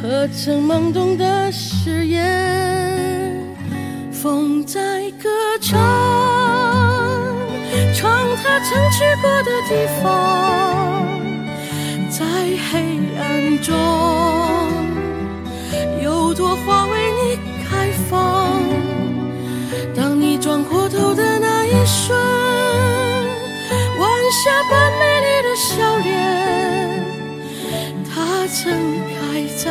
和曾懵懂的誓言。风在歌唱，唱它曾去过的地方，在黑暗中，有朵花为你开放。当你转过头的那一瞬，晚霞般美丽的笑脸，它曾开在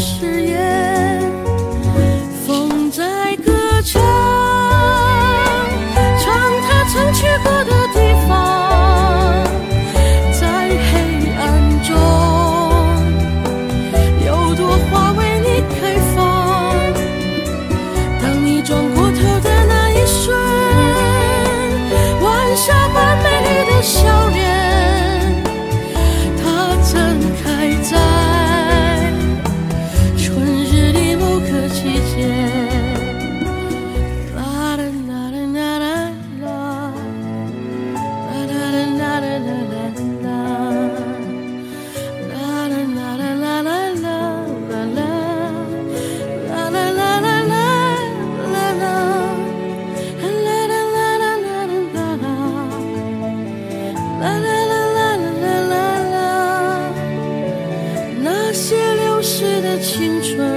誓言。逝的青春。